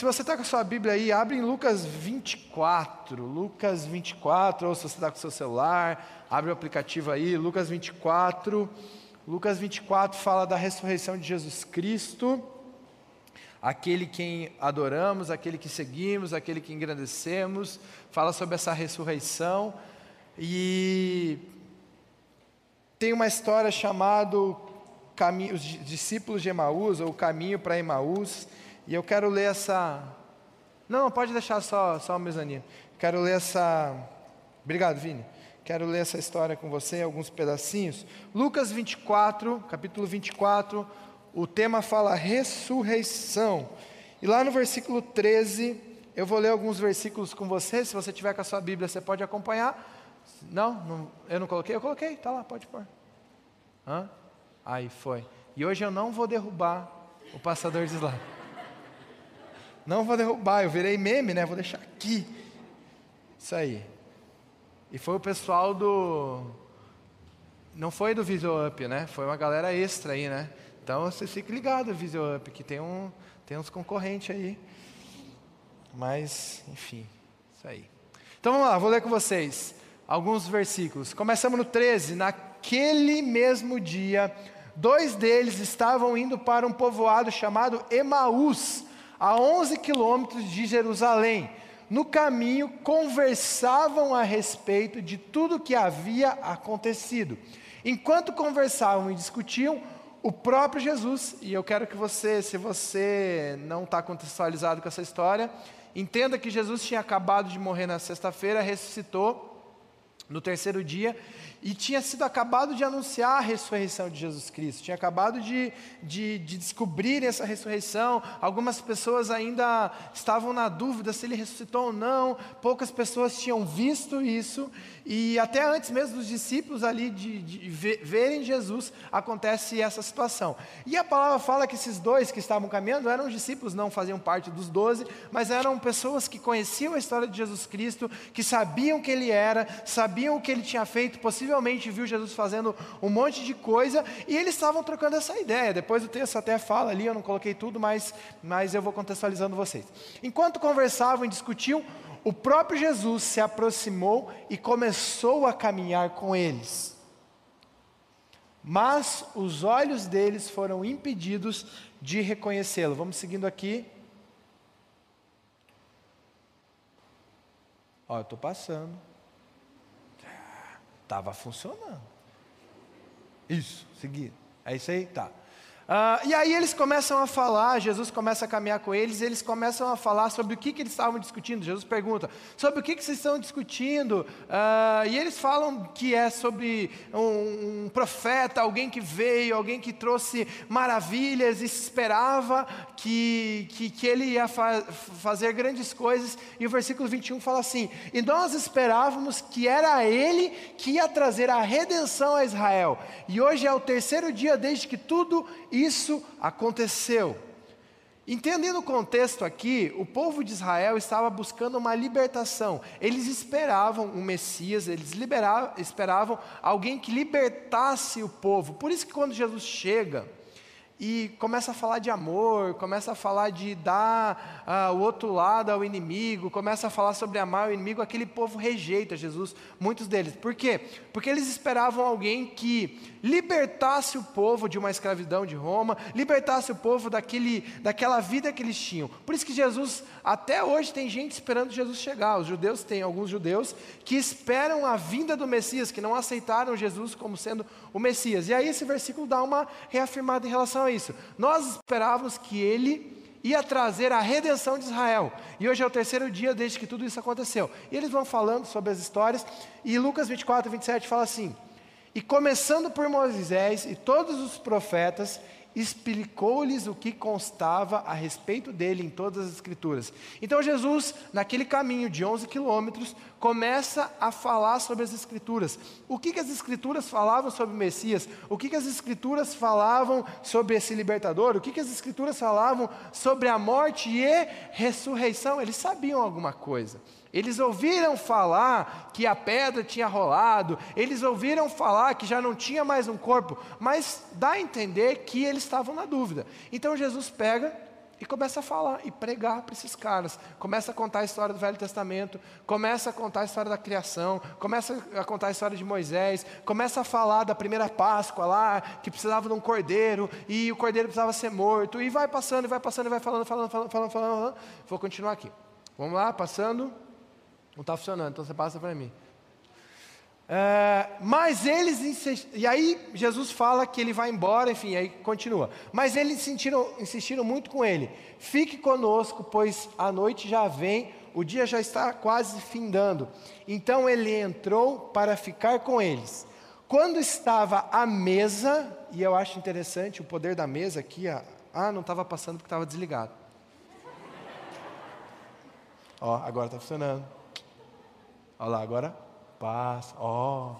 se você está com a sua Bíblia aí, abre em Lucas 24. Lucas 24, ou se você está com o seu celular, abre o aplicativo aí, Lucas 24. Lucas 24 fala da ressurreição de Jesus Cristo, aquele quem adoramos, aquele que seguimos, aquele que engrandecemos, fala sobre essa ressurreição. E tem uma história chamada Os Discípulos de Emaús, ou o Caminho para Emaús, e eu quero ler essa. Não, pode deixar só, só o mezanino. Quero ler essa. Obrigado, Vini. Quero ler essa história com você, alguns pedacinhos. Lucas 24, capítulo 24, o tema fala ressurreição. E lá no versículo 13, eu vou ler alguns versículos com você. Se você tiver com a sua Bíblia, você pode acompanhar. Não, não eu não coloquei? Eu coloquei, tá lá, pode pôr. Hã? Aí foi. E hoje eu não vou derrubar o passador de slide. Não vou derrubar, eu virei meme, né? Vou deixar aqui. Isso aí. E foi o pessoal do. Não foi do Visual Up, né? Foi uma galera extra aí, né? Então você fique ligado, Visual Up, que tem, um, tem uns concorrentes aí. Mas, enfim, isso aí. Então vamos lá, vou ler com vocês alguns versículos. Começamos no 13. Naquele mesmo dia, dois deles estavam indo para um povoado chamado Emaús, a 11 quilômetros de Jerusalém no caminho, conversavam a respeito de tudo o que havia acontecido. Enquanto conversavam e discutiam, o próprio Jesus, e eu quero que você, se você não está contextualizado com essa história, entenda que Jesus tinha acabado de morrer na sexta-feira, ressuscitou no terceiro dia e tinha sido acabado de anunciar a ressurreição de Jesus Cristo, tinha acabado de, de, de, descobrir essa ressurreição. Algumas pessoas ainda estavam na dúvida se ele ressuscitou ou não, poucas pessoas tinham visto isso, e até antes mesmo dos discípulos ali de, de verem Jesus, acontece essa situação. E a palavra fala que esses dois que estavam caminhando eram discípulos, não faziam parte dos doze, mas eram pessoas que conheciam a história de Jesus Cristo, que sabiam que ele era, sabiam o que ele tinha feito, possivelmente viu Jesus fazendo um monte de coisa, e eles estavam trocando essa ideia. Depois o texto até fala ali, eu não coloquei tudo, mas, mas eu vou contextualizando vocês. Enquanto conversavam e discutiam, o próprio Jesus se aproximou e começou a caminhar com eles. Mas os olhos deles foram impedidos de reconhecê-lo. Vamos seguindo aqui. Ó, eu estou passando. Estava funcionando. Isso, seguindo. É isso aí? Tá. Uh, e aí eles começam a falar, Jesus começa a caminhar com eles, e eles começam a falar sobre o que, que eles estavam discutindo. Jesus pergunta: sobre o que, que vocês estão discutindo? Uh, e eles falam que é sobre um, um, profeta, alguém que veio, alguém que trouxe maravilhas, e esperava que, que, que ele ia fa fazer grandes coisas. E o versículo 21 fala assim: E nós esperávamos que era ele que ia trazer a redenção a Israel. E hoje é o terceiro dia desde que tudo isso aconteceu. Entendendo o contexto aqui, o povo de Israel estava buscando uma libertação. Eles esperavam um Messias, eles esperavam alguém que libertasse o povo. Por isso que quando Jesus chega, e começa a falar de amor, começa a falar de dar uh, o outro lado ao inimigo, começa a falar sobre amar o inimigo, aquele povo rejeita Jesus, muitos deles. Por quê? Porque eles esperavam alguém que libertasse o povo de uma escravidão de Roma, libertasse o povo daquele, daquela vida que eles tinham. Por isso que Jesus, até hoje, tem gente esperando Jesus chegar. Os judeus têm alguns judeus que esperam a vinda do Messias, que não aceitaram Jesus como sendo o Messias. E aí esse versículo dá uma reafirmada em relação a isso. Nós esperávamos que ele ia trazer a redenção de Israel. E hoje é o terceiro dia desde que tudo isso aconteceu. E eles vão falando sobre as histórias, e Lucas 24, 27 fala assim: E começando por Moisés e todos os profetas, explicou-lhes o que constava a respeito dele em todas as Escrituras. Então Jesus, naquele caminho de 11 quilômetros, começa a falar sobre as Escrituras. O que, que as Escrituras falavam sobre o Messias? O que, que as Escrituras falavam sobre esse libertador? O que, que as Escrituras falavam sobre a morte e ressurreição? Eles sabiam alguma coisa. Eles ouviram falar que a pedra tinha rolado, eles ouviram falar que já não tinha mais um corpo, mas dá a entender que eles estavam na dúvida. Então Jesus pega e começa a falar e pregar para esses caras. Começa a contar a história do Velho Testamento, começa a contar a história da criação, começa a contar a história de Moisés, começa a falar da primeira Páscoa lá, que precisava de um cordeiro e o cordeiro precisava ser morto, e vai passando, e vai passando, e vai falando, falando, falando, falando, falando. falando. Vou continuar aqui. Vamos lá, passando. Não está funcionando, então você passa para mim. É, mas eles insistiram, e aí Jesus fala que ele vai embora, enfim, aí continua. Mas eles insistiram, insistiram muito com ele: fique conosco, pois a noite já vem, o dia já está quase findando. Então ele entrou para ficar com eles. Quando estava à mesa, e eu acho interessante o poder da mesa aqui, ah, não estava passando porque estava desligado. Ó, agora está funcionando. Olha lá, agora paz. Ó. Oh.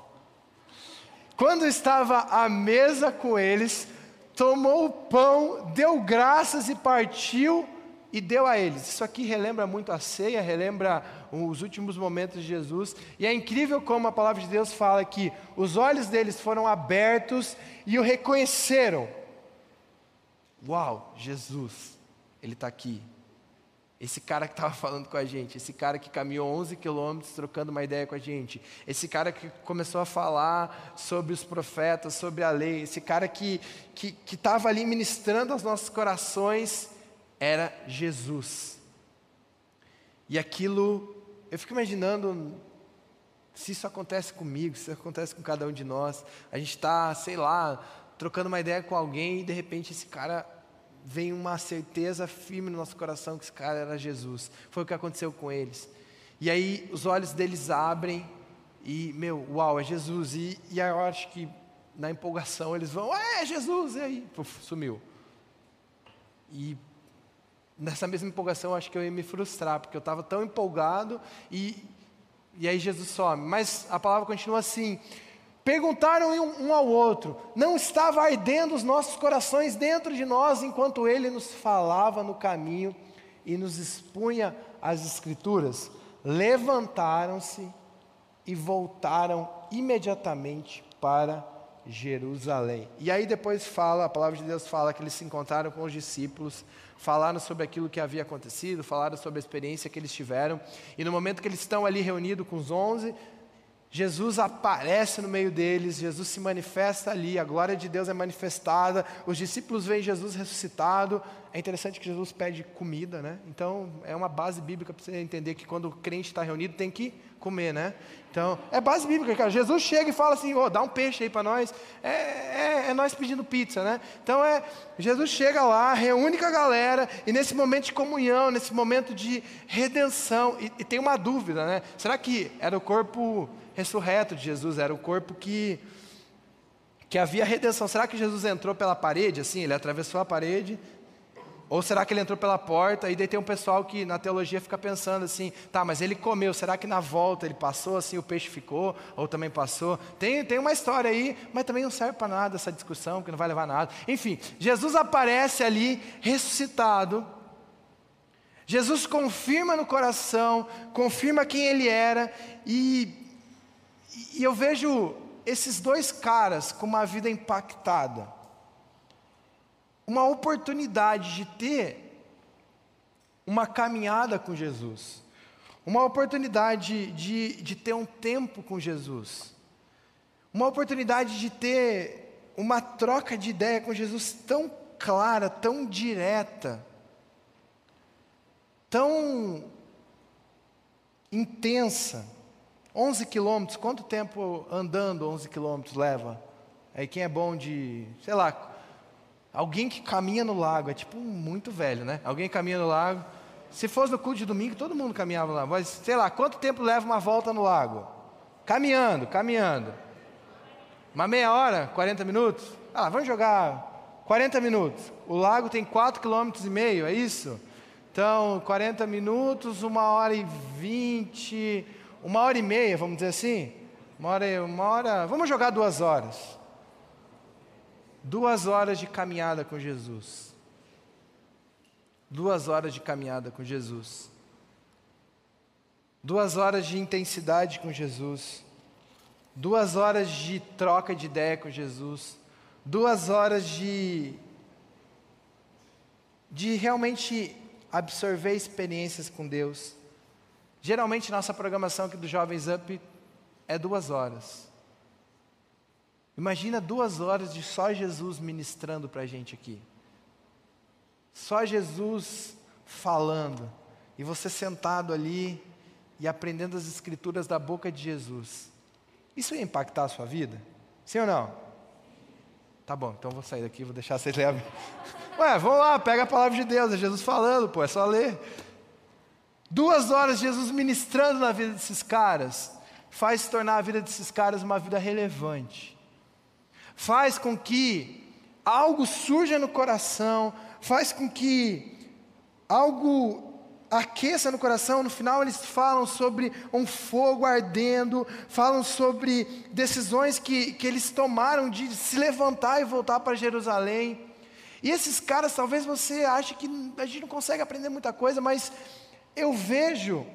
Quando estava à mesa com eles, tomou o pão, deu graças e partiu e deu a eles. Isso aqui relembra muito a ceia, relembra os últimos momentos de Jesus. E é incrível como a palavra de Deus fala que os olhos deles foram abertos e o reconheceram. Uau, Jesus, Ele está aqui. Esse cara que estava falando com a gente, esse cara que caminhou 11 quilômetros trocando uma ideia com a gente, esse cara que começou a falar sobre os profetas, sobre a lei, esse cara que estava ali ministrando aos nossos corações, era Jesus. E aquilo, eu fico imaginando se isso acontece comigo, se isso acontece com cada um de nós, a gente está, sei lá, trocando uma ideia com alguém e de repente esse cara vem uma certeza firme no nosso coração que esse cara era Jesus. Foi o que aconteceu com eles. E aí os olhos deles abrem e, meu, uau, é Jesus. E, e eu acho que na empolgação eles vão, é Jesus, e aí, Puf, sumiu. E nessa mesma empolgação eu acho que eu ia me frustrar, porque eu estava tão empolgado e, e aí Jesus some. Mas a palavra continua assim: Perguntaram um ao outro: Não estava ardendo os nossos corações dentro de nós enquanto ele nos falava no caminho e nos expunha as Escrituras? Levantaram-se e voltaram imediatamente para Jerusalém. E aí depois fala, a palavra de Deus fala que eles se encontraram com os discípulos, falaram sobre aquilo que havia acontecido, falaram sobre a experiência que eles tiveram, e no momento que eles estão ali reunidos com os onze, Jesus aparece no meio deles, Jesus se manifesta ali, a glória de Deus é manifestada, os discípulos veem Jesus ressuscitado. É interessante que Jesus pede comida, né? Então, é uma base bíblica para você entender que quando o crente está reunido tem que comer, né? Então, é base bíblica, cara. Jesus chega e fala assim: oh, dá um peixe aí para nós. É, é, é, nós pedindo pizza, né? Então, é, Jesus chega lá, reúne com a galera, e nesse momento de comunhão, nesse momento de redenção, e, e tem uma dúvida, né? Será que era o corpo ressurreto de Jesus, era o corpo que, que havia redenção. Será que Jesus entrou pela parede, assim, ele atravessou a parede? Ou será que ele entrou pela porta? E daí tem um pessoal que na teologia fica pensando assim, tá, mas ele comeu, será que na volta ele passou assim, o peixe ficou? Ou também passou? Tem, tem uma história aí, mas também não serve para nada essa discussão, que não vai levar a nada. Enfim, Jesus aparece ali ressuscitado. Jesus confirma no coração, confirma quem ele era, e e eu vejo esses dois caras com uma vida impactada, uma oportunidade de ter uma caminhada com Jesus, uma oportunidade de, de ter um tempo com Jesus, uma oportunidade de ter uma troca de ideia com Jesus tão clara, tão direta, tão intensa. 11 quilômetros, quanto tempo andando 11 quilômetros leva? Aí quem é bom de, sei lá, alguém que caminha no lago, é tipo muito velho, né? Alguém caminha no lago. Se fosse no culto de domingo, todo mundo caminhava lá. Mas, sei lá, quanto tempo leva uma volta no lago? Caminhando, caminhando. Uma meia hora, 40 minutos? Ah, vamos jogar 40 minutos. O lago tem 4 km e meio, é isso? Então, 40 minutos, uma hora e 20 uma hora e meia, vamos dizer assim, uma hora, uma hora, vamos jogar duas horas. Duas horas de caminhada com Jesus. Duas horas de caminhada com Jesus. Duas horas de intensidade com Jesus. Duas horas de troca de ideia com Jesus. Duas horas de de realmente absorver experiências com Deus. Geralmente nossa programação aqui do Jovens Up é duas horas. Imagina duas horas de só Jesus ministrando para a gente aqui. Só Jesus falando. E você sentado ali e aprendendo as escrituras da boca de Jesus. Isso ia impactar a sua vida? Sim ou não? Tá bom, então vou sair daqui, vou deixar vocês lerem. Ué, vamos lá, pega a palavra de Deus, é Jesus falando, pô, é só ler. Duas horas Jesus ministrando na vida desses caras, faz se tornar a vida desses caras uma vida relevante. Faz com que algo surja no coração, faz com que algo aqueça no coração. No final, eles falam sobre um fogo ardendo, falam sobre decisões que, que eles tomaram de se levantar e voltar para Jerusalém. E esses caras, talvez você ache que a gente não consegue aprender muita coisa, mas eu vejo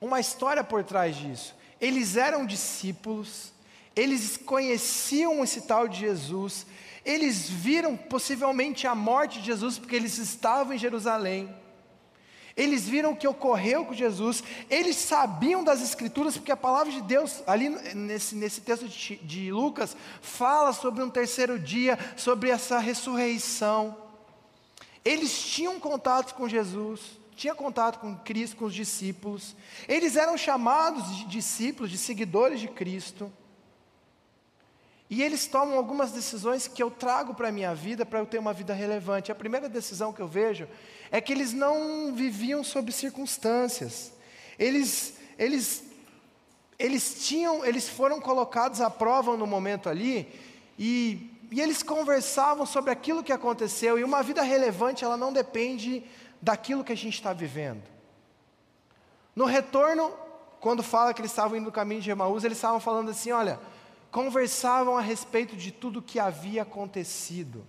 uma história por trás disso. Eles eram discípulos, eles conheciam esse tal de Jesus, eles viram possivelmente a morte de Jesus porque eles estavam em Jerusalém. Eles viram o que ocorreu com Jesus, eles sabiam das Escrituras, porque a palavra de Deus, ali nesse, nesse texto de, de Lucas, fala sobre um terceiro dia, sobre essa ressurreição. Eles tinham contato com Jesus, tinha contato com Cristo, com os discípulos. Eles eram chamados de discípulos, de seguidores de Cristo. E eles tomam algumas decisões que eu trago para a minha vida para eu ter uma vida relevante. A primeira decisão que eu vejo é que eles não viviam sob circunstâncias. Eles, eles, eles tinham, eles foram colocados à prova no momento ali e, e eles conversavam sobre aquilo que aconteceu. E uma vida relevante ela não depende daquilo que a gente está vivendo. No retorno, quando fala que eles estavam indo no caminho de Emaús, eles estavam falando assim, olha conversavam a respeito de tudo o que havia acontecido.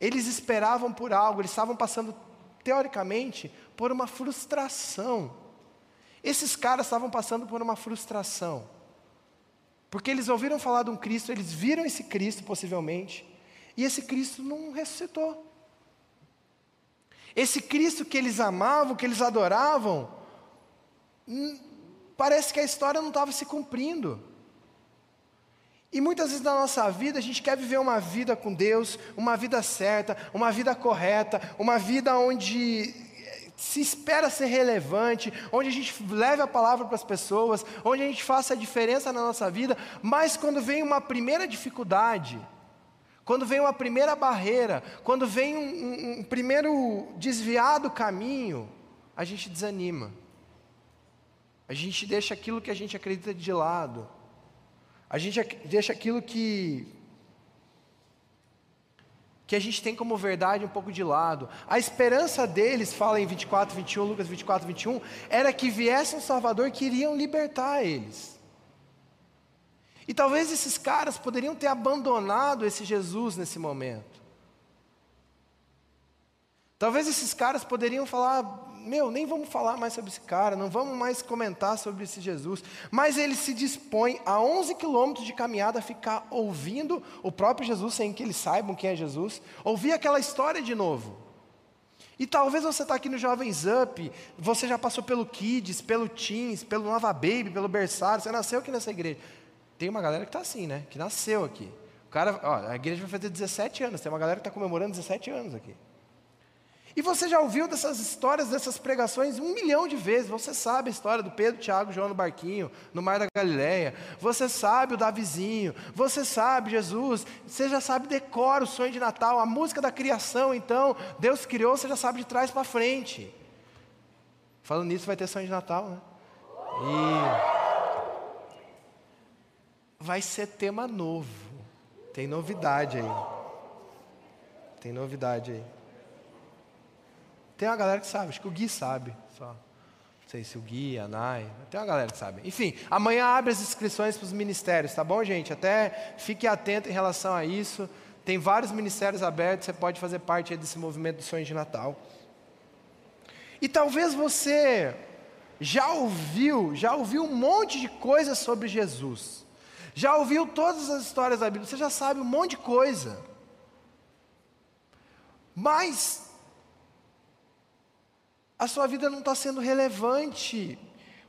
Eles esperavam por algo, eles estavam passando, teoricamente, por uma frustração. Esses caras estavam passando por uma frustração. Porque eles ouviram falar de um Cristo, eles viram esse Cristo possivelmente, e esse Cristo não ressuscitou. Esse Cristo que eles amavam, que eles adoravam, hum, parece que a história não estava se cumprindo. E muitas vezes na nossa vida a gente quer viver uma vida com Deus, uma vida certa, uma vida correta, uma vida onde se espera ser relevante, onde a gente leve a palavra para as pessoas, onde a gente faça a diferença na nossa vida, mas quando vem uma primeira dificuldade, quando vem uma primeira barreira, quando vem um, um, um primeiro desviado caminho, a gente desanima. A gente deixa aquilo que a gente acredita de lado. A gente deixa aquilo que que a gente tem como verdade um pouco de lado. A esperança deles, fala em 24, 21, Lucas 24, 21, era que viesse um Salvador que iriam libertar eles. E talvez esses caras poderiam ter abandonado esse Jesus nesse momento. Talvez esses caras poderiam falar: meu, nem vamos falar mais sobre esse cara, não vamos mais comentar sobre esse Jesus. Mas ele se dispõe a 11 quilômetros de caminhada a ficar ouvindo o próprio Jesus, sem que eles saibam quem é Jesus, ouvir aquela história de novo. E talvez você está aqui no Jovens Up, você já passou pelo Kids, pelo Teens, pelo Nova Baby, pelo Berçário, você nasceu aqui nessa igreja. Tem uma galera que está assim, né? Que nasceu aqui. O cara, ó, a igreja vai fazer 17 anos, tem uma galera que está comemorando 17 anos aqui. E você já ouviu dessas histórias, dessas pregações um milhão de vezes. Você sabe a história do Pedro, Tiago João no barquinho, no Mar da Galileia. Você sabe o Davizinho. Você sabe Jesus. Você já sabe, decora o sonho de Natal, a música da criação. Então, Deus criou, você já sabe de trás para frente. Falando nisso, vai ter sonho de Natal, né? E vai ser tema novo. Tem novidade aí. Tem novidade aí. Tem uma galera que sabe, acho que o Gui sabe só. Não sei se o Gui, a Nai, tem uma galera que sabe. Enfim, amanhã abre as inscrições para os ministérios, tá bom, gente? Até fique atento em relação a isso. Tem vários ministérios abertos, você pode fazer parte desse movimento do sonho de Natal. E talvez você já ouviu, já ouviu um monte de coisas sobre Jesus. Já ouviu todas as histórias da Bíblia, você já sabe um monte de coisa. mas a sua vida não está sendo relevante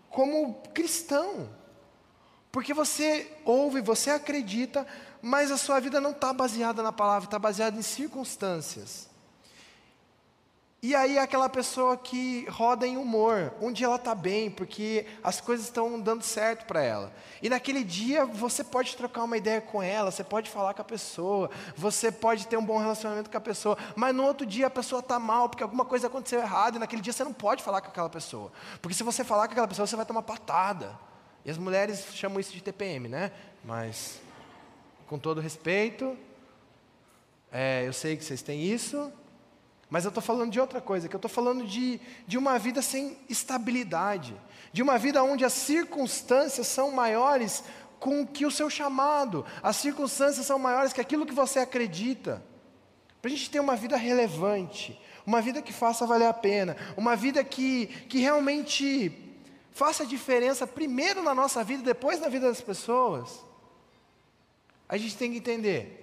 como cristão. Porque você ouve, você acredita, mas a sua vida não está baseada na palavra, está baseada em circunstâncias. E aí aquela pessoa que roda em humor, um dia ela está bem, porque as coisas estão dando certo para ela. E naquele dia você pode trocar uma ideia com ela, você pode falar com a pessoa, você pode ter um bom relacionamento com a pessoa, mas no outro dia a pessoa está mal, porque alguma coisa aconteceu errado, e naquele dia você não pode falar com aquela pessoa. Porque se você falar com aquela pessoa, você vai tomar patada. E as mulheres chamam isso de TPM, né? Mas, com todo respeito, é, eu sei que vocês têm isso, mas eu estou falando de outra coisa, que eu estou falando de, de uma vida sem estabilidade, de uma vida onde as circunstâncias são maiores com que o seu chamado, as circunstâncias são maiores que aquilo que você acredita. Para a gente ter uma vida relevante, uma vida que faça valer a pena, uma vida que, que realmente faça diferença primeiro na nossa vida, depois na vida das pessoas, a gente tem que entender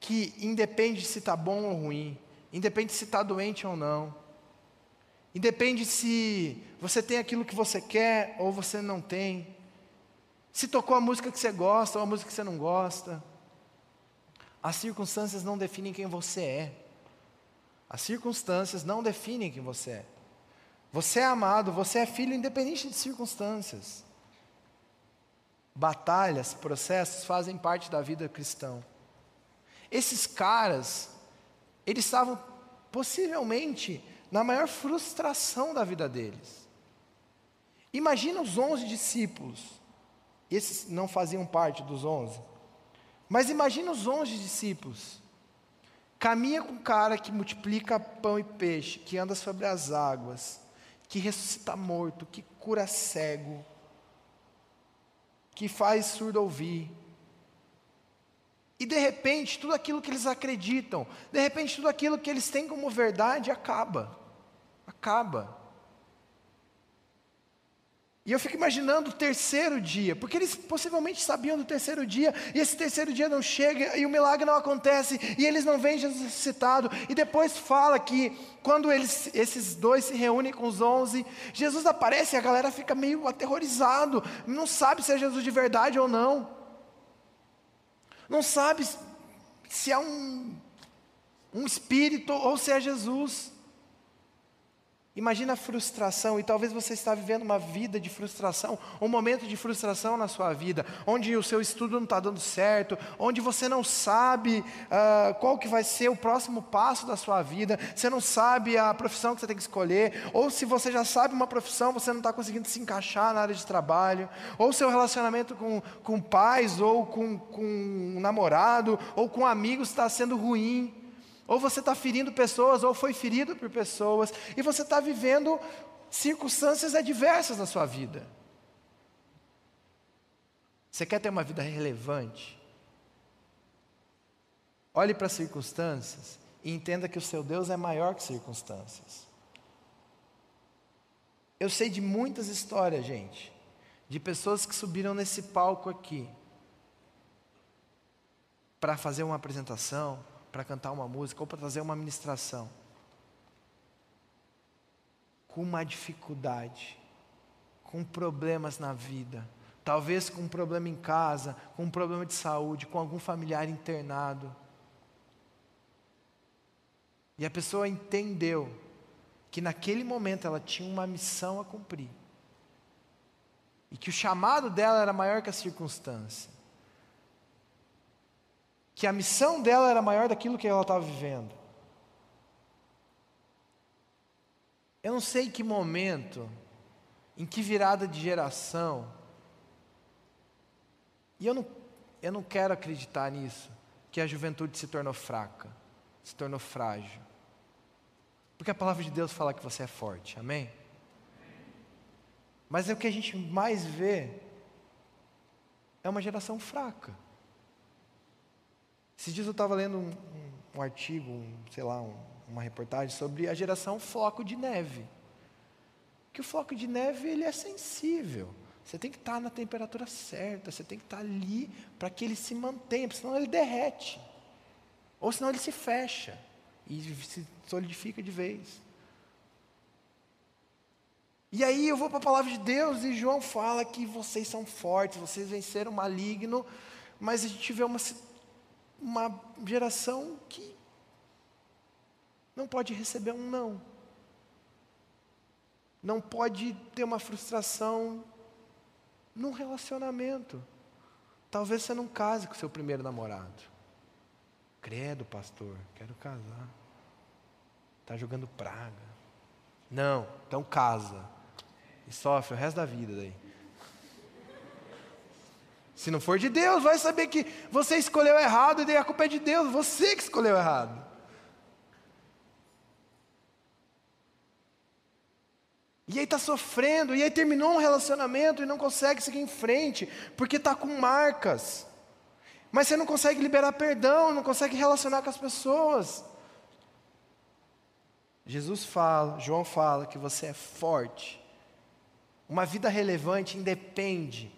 que independe se está bom ou ruim, independe se está doente ou não, independe se você tem aquilo que você quer ou você não tem, se tocou a música que você gosta ou a música que você não gosta. As circunstâncias não definem quem você é. As circunstâncias não definem quem você é. Você é amado, você é filho independente de circunstâncias. Batalhas, processos fazem parte da vida cristã. Esses caras, eles estavam possivelmente na maior frustração da vida deles. Imagina os onze discípulos, esses não faziam parte dos onze, mas imagina os onze discípulos. Caminha com um cara que multiplica pão e peixe, que anda sobre as águas, que ressuscita morto, que cura cego, que faz surdo ouvir, e de repente, tudo aquilo que eles acreditam, de repente, tudo aquilo que eles têm como verdade acaba. Acaba. E eu fico imaginando o terceiro dia, porque eles possivelmente sabiam do terceiro dia, e esse terceiro dia não chega, e o milagre não acontece, e eles não veem Jesus ressuscitado. E depois fala que quando eles, esses dois se reúnem com os onze, Jesus aparece e a galera fica meio aterrorizado, não sabe se é Jesus de verdade ou não não sabe se é um, um espírito ou se é Jesus. Imagina a frustração, e talvez você está vivendo uma vida de frustração, um momento de frustração na sua vida, onde o seu estudo não está dando certo, onde você não sabe uh, qual que vai ser o próximo passo da sua vida, você não sabe a profissão que você tem que escolher, ou se você já sabe uma profissão, você não está conseguindo se encaixar na área de trabalho, ou seu relacionamento com, com pais, ou com, com um namorado, ou com amigos está sendo ruim. Ou você está ferindo pessoas, ou foi ferido por pessoas, e você está vivendo circunstâncias adversas na sua vida. Você quer ter uma vida relevante? Olhe para as circunstâncias e entenda que o seu Deus é maior que circunstâncias. Eu sei de muitas histórias, gente, de pessoas que subiram nesse palco aqui para fazer uma apresentação, para cantar uma música ou para trazer uma ministração. Com uma dificuldade, com problemas na vida, talvez com um problema em casa, com um problema de saúde, com algum familiar internado. E a pessoa entendeu que naquele momento ela tinha uma missão a cumprir. E que o chamado dela era maior que a circunstância que a missão dela era maior daquilo que ela estava vivendo. Eu não sei que momento, em que virada de geração, e eu não, eu não quero acreditar nisso, que a juventude se tornou fraca, se tornou frágil. Porque a palavra de Deus fala que você é forte, amém? Mas é o que a gente mais vê é uma geração fraca. Esses dias eu estava lendo um, um, um artigo, um, sei lá, uma reportagem sobre a geração floco de neve. Que o floco de neve ele é sensível. Você tem que estar na temperatura certa, você tem que estar ali para que ele se mantenha, senão ele derrete. Ou senão ele se fecha. e se solidifica de vez. E aí eu vou para a palavra de Deus e João fala que vocês são fortes, vocês venceram o maligno, mas a gente vê uma, uma geração que não pode receber um não. Não pode ter uma frustração num relacionamento. Talvez você não case com seu primeiro namorado. Credo, pastor, quero casar. Está jogando praga. Não, então casa. E sofre o resto da vida daí. Se não for de Deus, vai saber que você escolheu errado e daí a culpa é de Deus, você que escolheu errado. E aí está sofrendo, e aí terminou um relacionamento e não consegue seguir em frente, porque está com marcas. Mas você não consegue liberar perdão, não consegue relacionar com as pessoas. Jesus fala, João fala que você é forte. Uma vida relevante independe,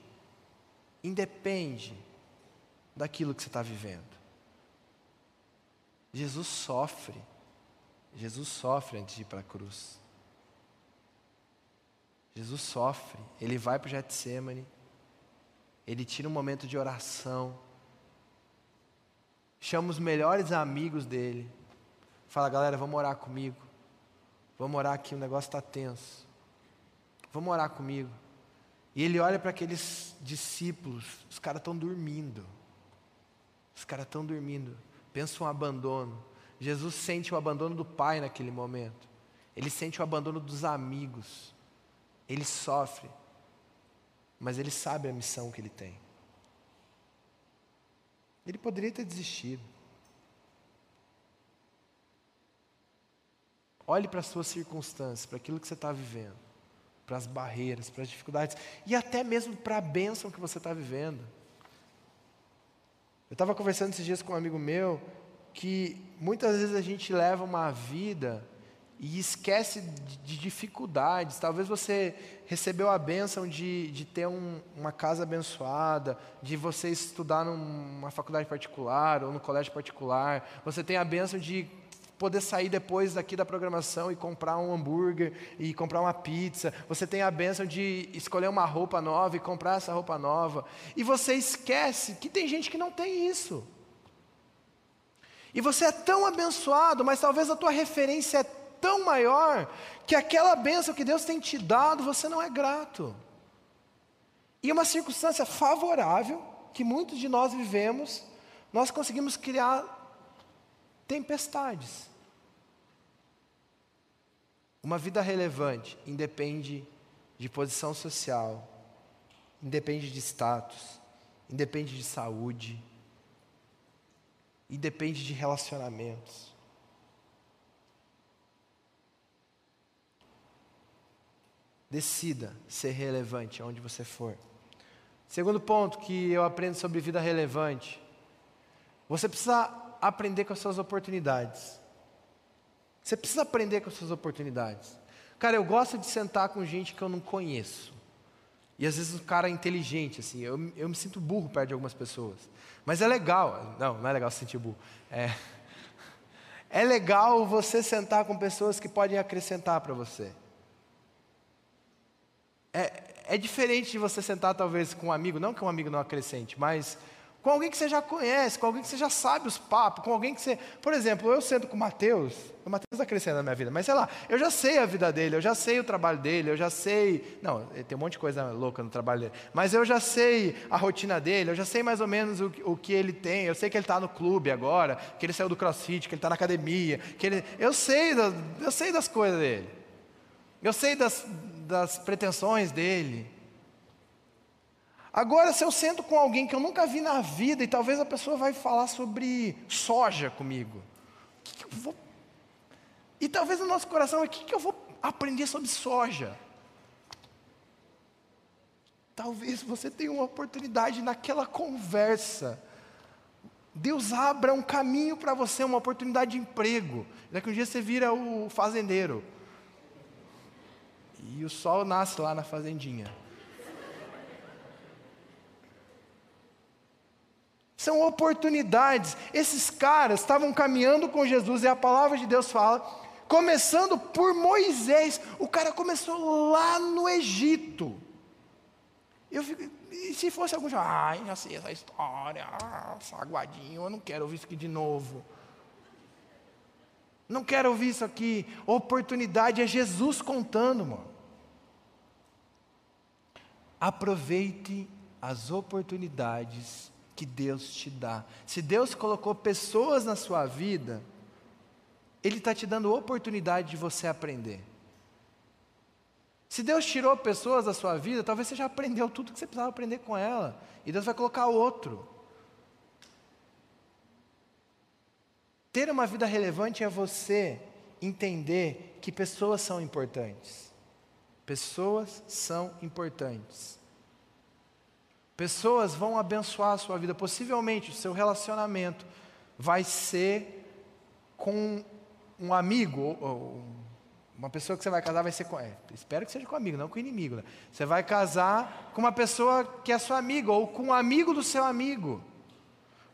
independe daquilo que você está vivendo. Jesus sofre, Jesus sofre antes de ir para a cruz. Jesus sofre, ele vai para o Getsemane, ele tira um momento de oração, chama os melhores amigos dele, fala: galera, vamos orar comigo, vamos orar aqui, o negócio está tenso, vamos orar comigo. E ele olha para aqueles discípulos, os caras estão dormindo, os caras estão dormindo, pensa um abandono. Jesus sente o abandono do pai naquele momento, ele sente o abandono dos amigos. Ele sofre, mas ele sabe a missão que ele tem. Ele poderia ter desistido. Olhe para as suas circunstâncias, para aquilo que você está vivendo, para as barreiras, para as dificuldades e até mesmo para a bênção que você está vivendo. Eu estava conversando esses dias com um amigo meu que muitas vezes a gente leva uma vida e esquece de dificuldades. Talvez você recebeu a bênção de, de ter um, uma casa abençoada, de você estudar numa faculdade particular ou no colégio particular. Você tem a bênção de poder sair depois daqui da programação e comprar um hambúrguer e comprar uma pizza. Você tem a bênção de escolher uma roupa nova e comprar essa roupa nova. E você esquece que tem gente que não tem isso. E você é tão abençoado, mas talvez a tua referência é tão maior que aquela bênção que Deus tem te dado, você não é grato. E uma circunstância favorável que muitos de nós vivemos, nós conseguimos criar tempestades. Uma vida relevante independe de posição social, independe de status, independe de saúde, independe de relacionamentos. Decida ser relevante onde você for. Segundo ponto que eu aprendo sobre vida relevante. Você precisa aprender com as suas oportunidades. Você precisa aprender com as suas oportunidades. Cara, eu gosto de sentar com gente que eu não conheço. E às vezes o cara é inteligente, assim, eu, eu me sinto burro perto de algumas pessoas. Mas é legal, não, não é legal se sentir burro. É, é legal você sentar com pessoas que podem acrescentar para você. É, é diferente de você sentar talvez com um amigo, não que um amigo não acrescente, mas com alguém que você já conhece, com alguém que você já sabe os papos, com alguém que você. Por exemplo, eu sento com o Mateus, o Mateus está crescendo na minha vida, mas sei lá, eu já sei a vida dele, eu já sei o trabalho dele, eu já sei. Não, tem um monte de coisa louca no trabalho dele, mas eu já sei a rotina dele, eu já sei mais ou menos o, o que ele tem, eu sei que ele está no clube agora, que ele saiu do crossfit, que ele está na academia, que ele. Eu sei, eu sei das coisas dele. Eu sei das, das pretensões dele. Agora, se eu sento com alguém que eu nunca vi na vida, e talvez a pessoa vai falar sobre soja comigo, que, que eu vou. E talvez no nosso coração, o que, que eu vou aprender sobre soja? Talvez você tenha uma oportunidade naquela conversa. Deus abra um caminho para você, uma oportunidade de emprego. Daqui um dia você vira o fazendeiro. E o sol nasce lá na fazendinha. São oportunidades. Esses caras estavam caminhando com Jesus e a palavra de Deus fala, começando por Moisés. O cara começou lá no Egito. Eu fico, e se fosse algum ai, já sei essa história, ah, saguadinho, eu não quero ouvir isso aqui de novo. Não quero ouvir isso aqui. Oportunidade é Jesus contando, mano. Aproveite as oportunidades que Deus te dá. Se Deus colocou pessoas na sua vida, Ele está te dando oportunidade de você aprender. Se Deus tirou pessoas da sua vida, talvez você já aprendeu tudo que você precisava aprender com ela. E Deus vai colocar outro. Ter uma vida relevante é você entender que pessoas são importantes. Pessoas são importantes. Pessoas vão abençoar a sua vida. Possivelmente o seu relacionamento vai ser com um amigo, ou uma pessoa que você vai casar vai ser com. É, espero que seja com amigo, não com inimigo. Né? Você vai casar com uma pessoa que é sua amiga, ou com um amigo do seu amigo.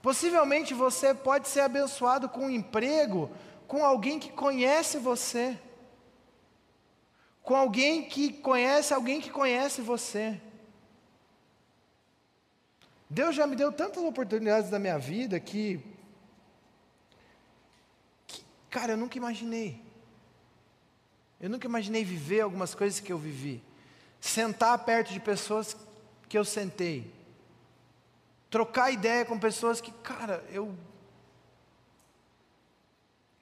Possivelmente você pode ser abençoado com um emprego com alguém que conhece você. Com alguém que conhece alguém que conhece você. Deus já me deu tantas oportunidades na minha vida que, que, cara, eu nunca imaginei. Eu nunca imaginei viver algumas coisas que eu vivi. Sentar perto de pessoas que eu sentei. Trocar ideia com pessoas que, cara, eu.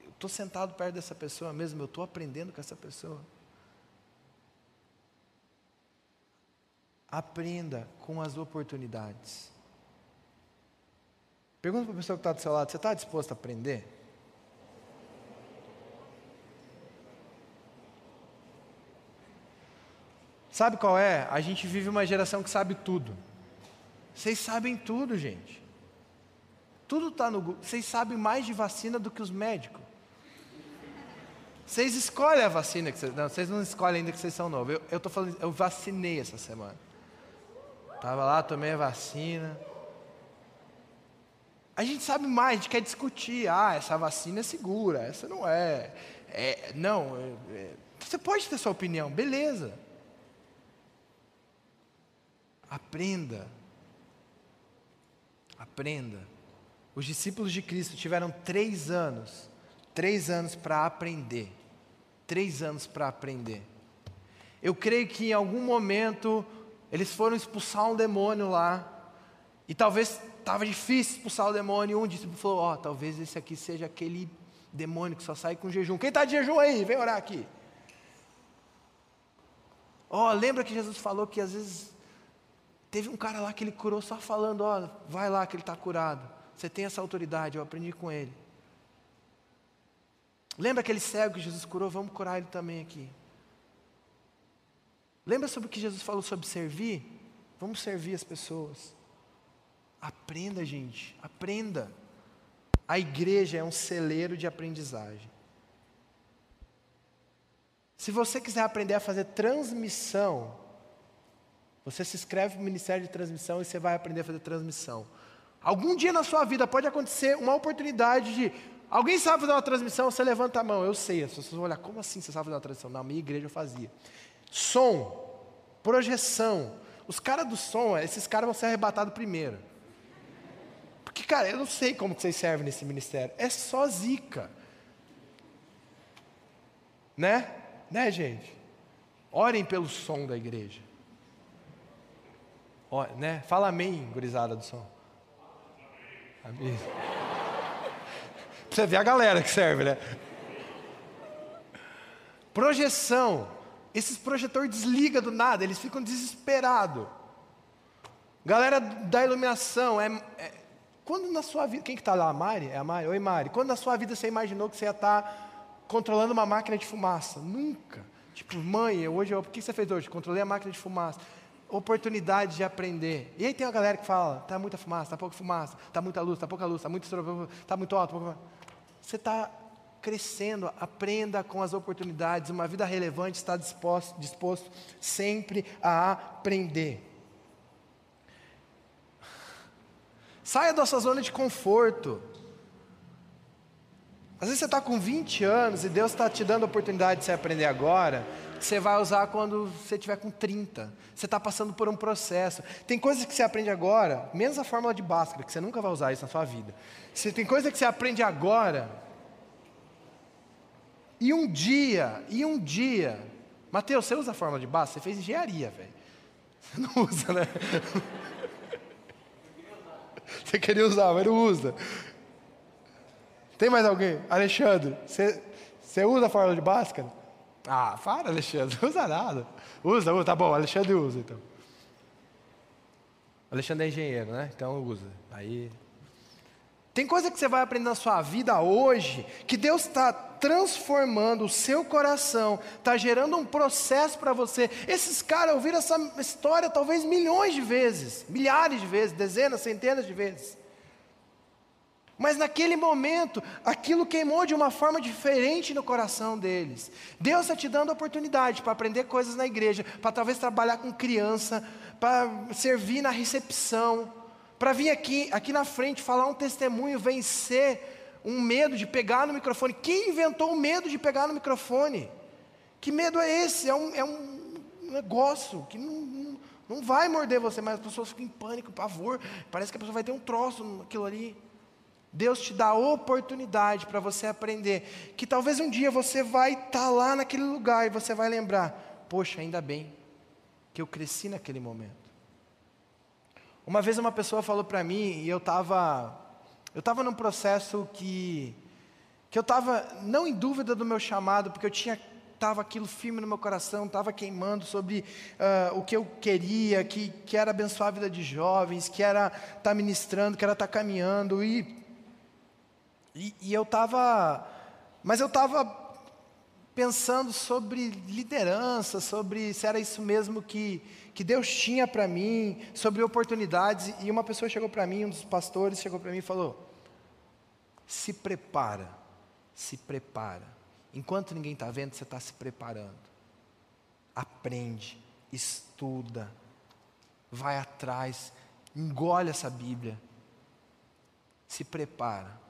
Eu estou sentado perto dessa pessoa mesmo, eu estou aprendendo com essa pessoa. Aprenda com as oportunidades. Pergunta para a pessoa que está do seu lado: você está disposto a aprender? Sabe qual é? A gente vive uma geração que sabe tudo. Vocês sabem tudo, gente. Tudo está no Google. Vocês sabem mais de vacina do que os médicos. Vocês escolhem a vacina que vocês. Não, vocês não escolhem ainda que vocês são novos. Eu estou falando, eu vacinei essa semana. Estava lá, tomei a vacina. A gente sabe mais, a gente quer discutir. Ah, essa vacina é segura, essa não é. é não, é, é. você pode ter sua opinião, beleza. Aprenda. Aprenda. Os discípulos de Cristo tiveram três anos, três anos para aprender. Três anos para aprender. Eu creio que em algum momento eles foram expulsar um demônio lá. E talvez estava difícil expulsar o demônio, um discípulo falou: Ó, oh, talvez esse aqui seja aquele demônio que só sai com jejum. Quem está de jejum aí? Vem orar aqui. Ó, oh, lembra que Jesus falou que às vezes teve um cara lá que ele curou só falando: Ó, oh, vai lá que ele está curado. Você tem essa autoridade, eu aprendi com ele. Lembra aquele cego que Jesus curou? Vamos curar ele também aqui. Lembra sobre o que Jesus falou sobre servir? Vamos servir as pessoas. Aprenda, gente, aprenda. A igreja é um celeiro de aprendizagem. Se você quiser aprender a fazer transmissão, você se inscreve no Ministério de Transmissão e você vai aprender a fazer transmissão. Algum dia na sua vida pode acontecer uma oportunidade de. Alguém sabe fazer uma transmissão? Você levanta a mão, eu sei. As pessoas vão olhar, como assim você sabe fazer uma transmissão? Na minha igreja eu fazia. Som, projeção. Os caras do som, esses caras vão ser arrebatados primeiro. Porque, cara, eu não sei como que vocês servem nesse ministério. É só zica. Né? Né, gente? Orem pelo som da igreja. Ó, né? Fala amém, gurizada do som. Amém. Você vê a galera que serve, né? Projeção. Esses projetores desliga do nada, eles ficam desesperados. Galera da iluminação, é, é quando na sua vida, quem que está lá? A Mari? É a Mari? Oi, Mari. Quando na sua vida você imaginou que você ia estar tá controlando uma máquina de fumaça? Nunca. Tipo, mãe, hoje, o que você fez hoje? Controlei a máquina de fumaça. Oportunidade de aprender. E aí tem uma galera que fala, está muita fumaça, está pouca fumaça, está muita luz, está pouca luz, está muito, tá muito alto. Pouca... Você está crescendo, aprenda com as oportunidades. Uma vida relevante está disposto, disposto sempre a aprender. Saia da sua zona de conforto. Às vezes você está com 20 anos e Deus está te dando a oportunidade de você aprender agora, que você vai usar quando você tiver com 30. Você está passando por um processo. Tem coisas que você aprende agora, menos a fórmula de Bhaskara, que você nunca vai usar isso na sua vida. Você tem coisa que você aprende agora, e um dia, e um dia, Mateus, você usa a fórmula de Bhaskara? Você fez engenharia, velho. Você não usa, né? Você queria usar, mas não usa. Tem mais alguém? Alexandre, você, você usa a fórmula de Bhaskara? Ah, para, Alexandre, não usa nada. Usa, usa, tá bom, Alexandre usa então. Alexandre é engenheiro, né? Então usa. Aí. Tem coisa que você vai aprender na sua vida hoje, que Deus está transformando o seu coração, está gerando um processo para você. Esses caras ouviram essa história talvez milhões de vezes, milhares de vezes, dezenas, centenas de vezes. Mas naquele momento, aquilo queimou de uma forma diferente no coração deles. Deus está te dando oportunidade para aprender coisas na igreja, para talvez trabalhar com criança, para servir na recepção, para vir aqui, aqui na frente falar um testemunho, vencer um medo de pegar no microfone. Quem inventou o medo de pegar no microfone? Que medo é esse? É um, é um negócio que não, não, vai morder você, mas as pessoas ficam em pânico, pavor. Parece que a pessoa vai ter um troço naquilo ali. Deus te dá oportunidade para você aprender que talvez um dia você vai estar tá lá naquele lugar e você vai lembrar: poxa, ainda bem que eu cresci naquele momento. Uma vez uma pessoa falou para mim e eu estava eu estava num processo que que eu estava não em dúvida do meu chamado porque eu tinha estava aquilo firme no meu coração, estava queimando sobre uh, o que eu queria, que, que era abençoar a vida de jovens, que era estar tá ministrando, que era estar tá caminhando e e, e eu estava, mas eu estava pensando sobre liderança, sobre se era isso mesmo que, que Deus tinha para mim, sobre oportunidades. E uma pessoa chegou para mim, um dos pastores chegou para mim e falou: se prepara, se prepara. Enquanto ninguém está vendo, você está se preparando. Aprende, estuda, vai atrás, engole essa Bíblia. Se prepara.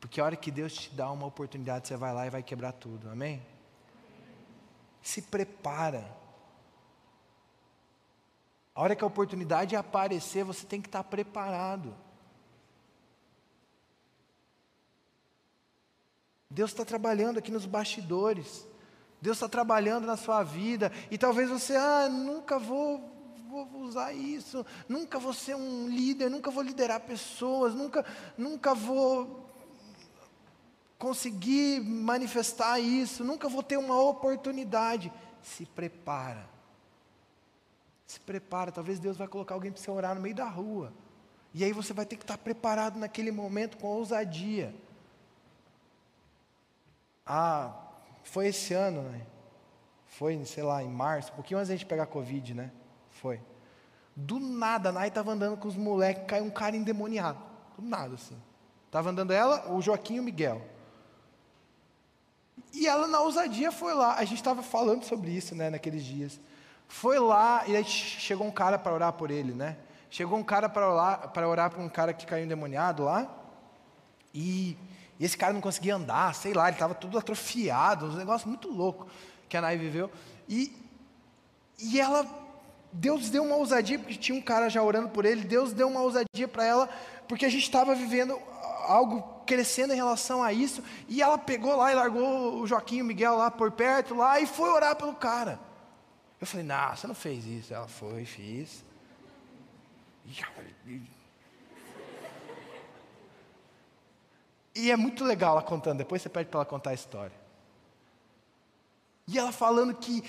Porque a hora que Deus te dá uma oportunidade, você vai lá e vai quebrar tudo, amém? Se prepara. A hora que a oportunidade aparecer, você tem que estar preparado. Deus está trabalhando aqui nos bastidores. Deus está trabalhando na sua vida. E talvez você, ah, nunca vou, vou usar isso. Nunca vou ser um líder. Nunca vou liderar pessoas. Nunca, nunca vou conseguir manifestar isso, nunca vou ter uma oportunidade. Se prepara. Se prepara, talvez Deus vai colocar alguém para você orar no meio da rua. E aí você vai ter que estar preparado naquele momento com ousadia. Ah, foi esse ano, né? Foi, sei lá, em março, um pouquinho antes da gente pegar Covid, né? Foi. Do nada, a Nai estava andando com os moleques, caiu um cara endemoniado. Do nada, assim. Estava andando ela, o Joaquim e o Miguel. E ela, na ousadia, foi lá. A gente estava falando sobre isso, né, naqueles dias. Foi lá, e aí chegou um cara para orar por ele, né? Chegou um cara para orar para orar por um cara que caiu endemoniado lá. E, e esse cara não conseguia andar, sei lá, ele estava tudo atrofiado, um negócio muito louco que a Nai viveu. E, e ela, Deus deu uma ousadia, porque tinha um cara já orando por ele, Deus deu uma ousadia para ela, porque a gente estava vivendo algo crescendo em relação a isso, e ela pegou lá e largou o Joaquim e o Miguel lá por perto lá e foi orar pelo cara. Eu falei, não, você não fez isso. Ela foi, fiz. E é muito legal ela contando, depois você pede para ela contar a história. E ela falando que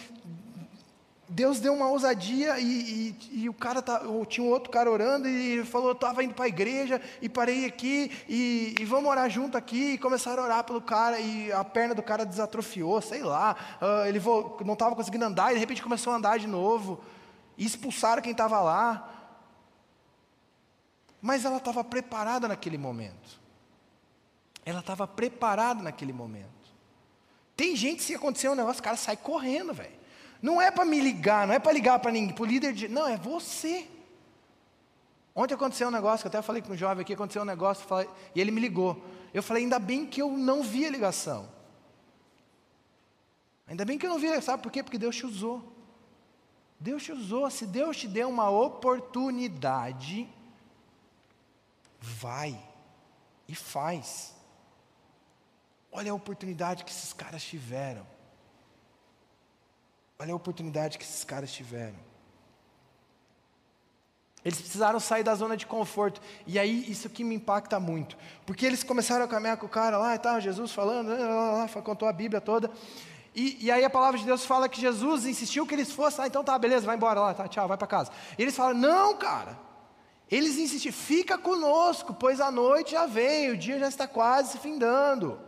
Deus deu uma ousadia e, e, e o cara tá, tinha um outro cara orando e falou, estava indo para a igreja e parei aqui e, e, vamos orar junto aqui e começaram a orar pelo cara e a perna do cara desatrofiou, sei lá, uh, ele não estava conseguindo andar e de repente começou a andar de novo e expulsaram quem estava lá. Mas ela estava preparada naquele momento. Ela estava preparada naquele momento. Tem gente, se acontecer um negócio, o cara sai correndo, velho. Não é para me ligar, não é para ligar para ninguém, para o líder de. Não, é você. Ontem aconteceu um negócio, que eu até falei com um jovem aqui, aconteceu um negócio, falei, e ele me ligou. Eu falei, ainda bem que eu não vi a ligação. Ainda bem que eu não vi, sabe por quê? Porque Deus te usou. Deus te usou. Se Deus te deu uma oportunidade, vai e faz. Olha a oportunidade que esses caras tiveram. Olha a oportunidade que esses caras tiveram. Eles precisaram sair da zona de conforto. E aí, isso que me impacta muito. Porque eles começaram a caminhar com o cara lá e tal, Jesus falando, lá, lá, contou a Bíblia toda. E, e, aí a palavra de Deus fala que Jesus insistiu que eles fossem, ah, então tá, beleza, vai embora lá, tá, tchau, vai para casa. E eles falam, não, cara. Eles insistiram, fica conosco, pois a noite já veio, o dia já está quase se findando.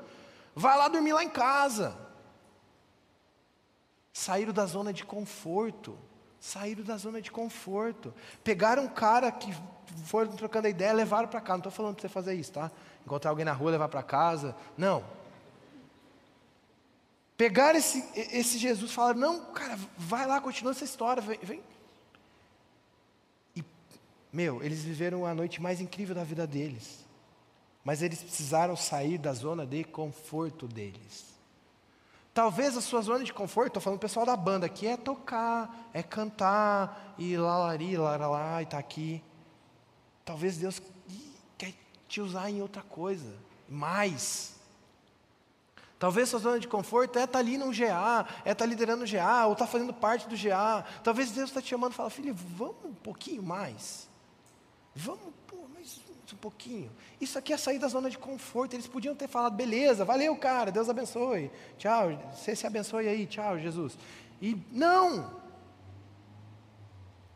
Vai lá dormir lá em casa. Saíram da zona de conforto. Saíram da zona de conforto. Pegaram um cara que foram trocando ideia, levaram para casa. Não estou falando para você fazer isso, tá? Encontrar alguém na rua, levar para casa. Não. Pegaram esse, esse Jesus e falaram: Não, cara, vai lá, continua essa história, vem, vem. E, meu, eles viveram a noite mais incrível da vida deles. Mas eles precisaram sair da zona de conforto deles. Talvez a sua zona de conforto, estou falando pessoal da banda aqui, é tocar, é cantar, e lalari, laralá, e tá aqui. Talvez Deus quer te usar em outra coisa, mais. Talvez sua zona de conforto é estar tá ali no GA, é estar tá liderando o GA, ou estar tá fazendo parte do GA. Talvez Deus está te chamando e fala, filho, vamos um pouquinho mais. Vamos um pouquinho. Isso aqui é sair da zona de conforto. Eles podiam ter falado, beleza, valeu, cara, Deus abençoe. Tchau, você se abençoe aí, tchau, Jesus. E não!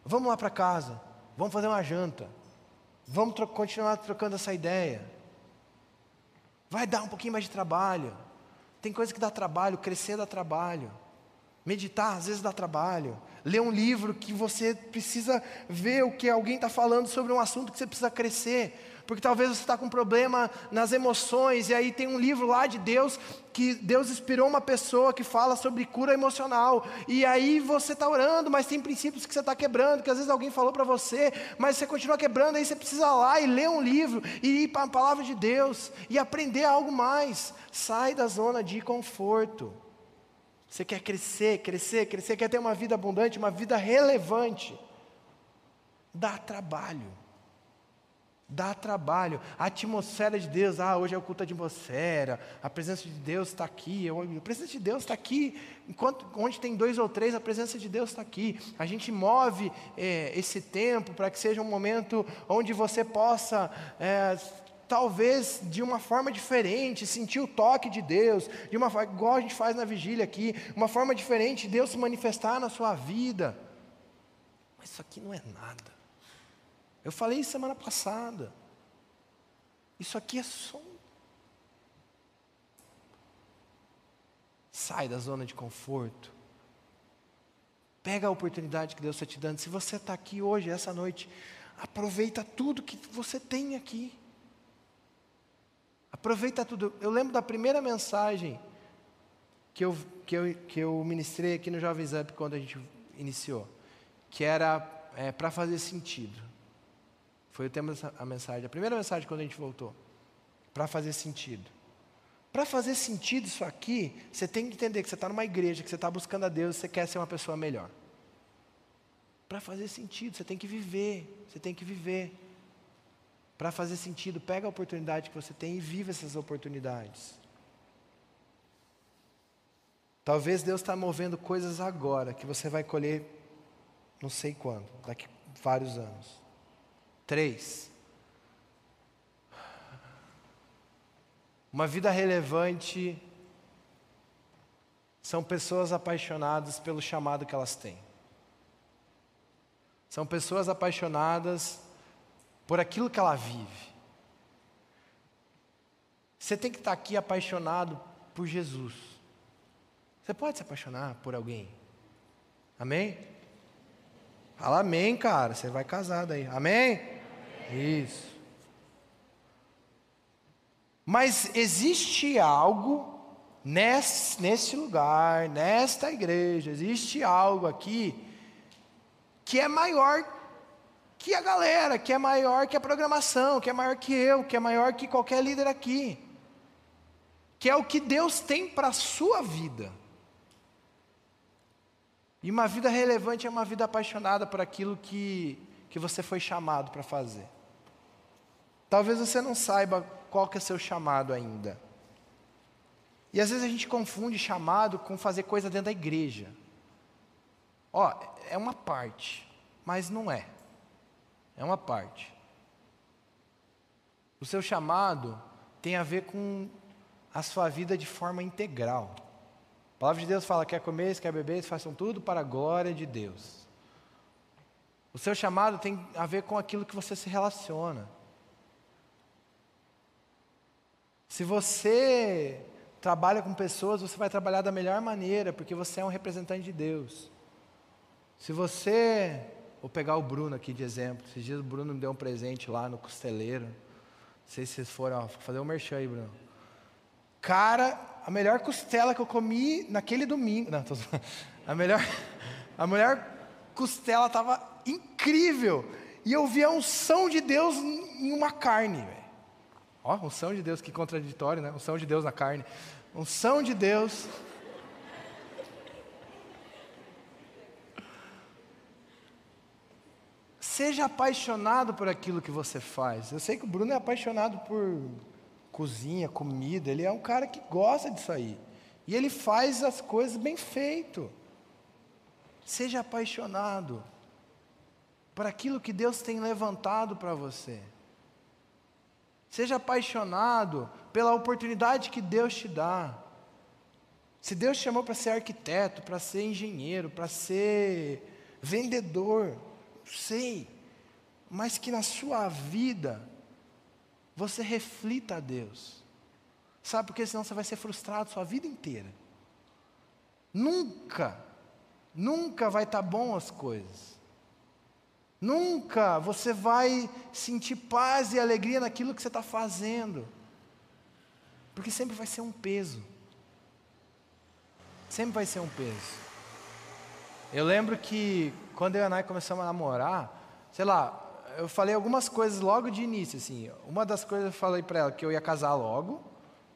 Vamos lá para casa, vamos fazer uma janta, vamos tro continuar trocando essa ideia. Vai dar um pouquinho mais de trabalho. Tem coisa que dá trabalho, crescer dá trabalho. Meditar às vezes dá trabalho. Ler um livro que você precisa ver o que alguém está falando sobre um assunto que você precisa crescer. Porque talvez você está com um problema nas emoções, e aí tem um livro lá de Deus, que Deus inspirou uma pessoa que fala sobre cura emocional. E aí você está orando, mas tem princípios que você está quebrando, que às vezes alguém falou para você, mas você continua quebrando, aí você precisa lá e ler um livro, e ir para a palavra de Deus, e aprender algo mais. Sai da zona de conforto. Você quer crescer, crescer, crescer, quer ter uma vida abundante, uma vida relevante. Dá trabalho. Dá trabalho. A atmosfera de Deus, ah, hoje é o culto de atmosfera, a presença de Deus está aqui, a presença de Deus está aqui, enquanto onde tem dois ou três, a presença de Deus está aqui. A gente move é, esse tempo para que seja um momento onde você possa é, talvez de uma forma diferente, sentir o toque de Deus, de uma igual a gente faz na vigília aqui, uma forma diferente de Deus se manifestar na sua vida. Mas isso aqui não é nada. Eu falei isso semana passada. Isso aqui é som. Sai da zona de conforto. Pega a oportunidade que Deus está te dando. Se você está aqui hoje, essa noite, aproveita tudo que você tem aqui. Aproveita tudo. Eu lembro da primeira mensagem que eu, que eu, que eu ministrei aqui no Jovens Up quando a gente iniciou, que era é, para fazer sentido. Foi o tema da mensagem, a primeira mensagem quando a gente voltou. Para fazer sentido. Para fazer sentido isso aqui, você tem que entender que você está numa igreja, que você está buscando a Deus, você quer ser uma pessoa melhor. Para fazer sentido, você tem que viver, você tem que viver para fazer sentido, pega a oportunidade que você tem e viva essas oportunidades. Talvez Deus está movendo coisas agora que você vai colher não sei quando, daqui vários anos. Três. Uma vida relevante são pessoas apaixonadas pelo chamado que elas têm. São pessoas apaixonadas por aquilo que ela vive. Você tem que estar aqui apaixonado por Jesus. Você pode se apaixonar por alguém? Amém? Fala amém, cara. Você vai casado aí. Amém? amém? Isso. Mas existe algo nesse, nesse lugar, nesta igreja, existe algo aqui que é maior que a galera, que é maior que a programação, que é maior que eu, que é maior que qualquer líder aqui. Que é o que Deus tem para a sua vida. E uma vida relevante é uma vida apaixonada por aquilo que, que você foi chamado para fazer. Talvez você não saiba qual que é o seu chamado ainda. E às vezes a gente confunde chamado com fazer coisa dentro da igreja. Ó, é uma parte, mas não é. É uma parte. O seu chamado tem a ver com a sua vida de forma integral. A palavra de Deus fala: quer comer, quer beber, façam tudo para a glória de Deus. O seu chamado tem a ver com aquilo que você se relaciona. Se você trabalha com pessoas, você vai trabalhar da melhor maneira, porque você é um representante de Deus. Se você, vou pegar o Bruno aqui de exemplo, esses dias o Bruno me deu um presente lá no costeleiro. Não sei se vocês foram, ó, fazer um merchan aí, Bruno. Cara, a melhor costela que eu comi naquele domingo. Não, tô, a melhor, a melhor costela estava incrível. E eu vi a unção de Deus em uma carne, velho. Ó, unção de Deus, que contraditório, né? Unção de Deus na carne. Unção de Deus. Seja apaixonado por aquilo que você faz. Eu sei que o Bruno é apaixonado por cozinha, comida. Ele é um cara que gosta disso aí. E ele faz as coisas bem feito. Seja apaixonado por aquilo que Deus tem levantado para você. Seja apaixonado pela oportunidade que Deus te dá. Se Deus te chamou para ser arquiteto, para ser engenheiro, para ser vendedor, sei, mas que na sua vida você reflita a Deus. Sabe por que senão você vai ser frustrado sua vida inteira. Nunca, nunca vai estar tá bom as coisas. Nunca você vai sentir paz e alegria naquilo que você está fazendo, porque sempre vai ser um peso. Sempre vai ser um peso. Eu lembro que quando eu e a Nai começamos a namorar, sei lá, eu falei algumas coisas logo de início, assim. Uma das coisas eu falei para ela que eu ia casar logo.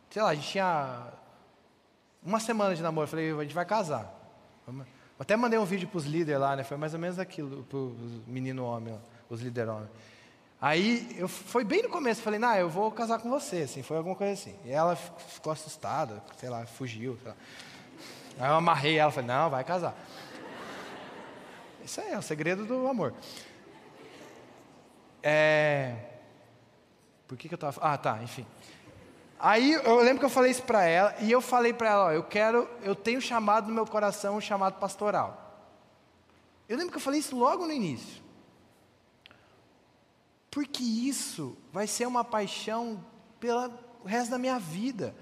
Sei lá, a gente tinha uma semana de namoro. Eu falei, a gente vai casar. Até mandei um vídeo para os líderes lá, né? Foi mais ou menos aquilo, para os meninos homens, os líderes homens. Aí, eu, foi bem no começo, falei, não, eu vou casar com você, assim, foi alguma coisa assim. E ela ficou assustada, sei lá, fugiu, sei lá. Aí eu amarrei ela, falei, não, vai casar. Isso é o segredo do amor. É... Por que, que eu estava... Ah, tá, enfim. Aí eu lembro que eu falei isso para ela e eu falei para ela, ó, eu quero, eu tenho chamado no meu coração um chamado pastoral. Eu lembro que eu falei isso logo no início. Porque isso vai ser uma paixão pelo resto da minha vida.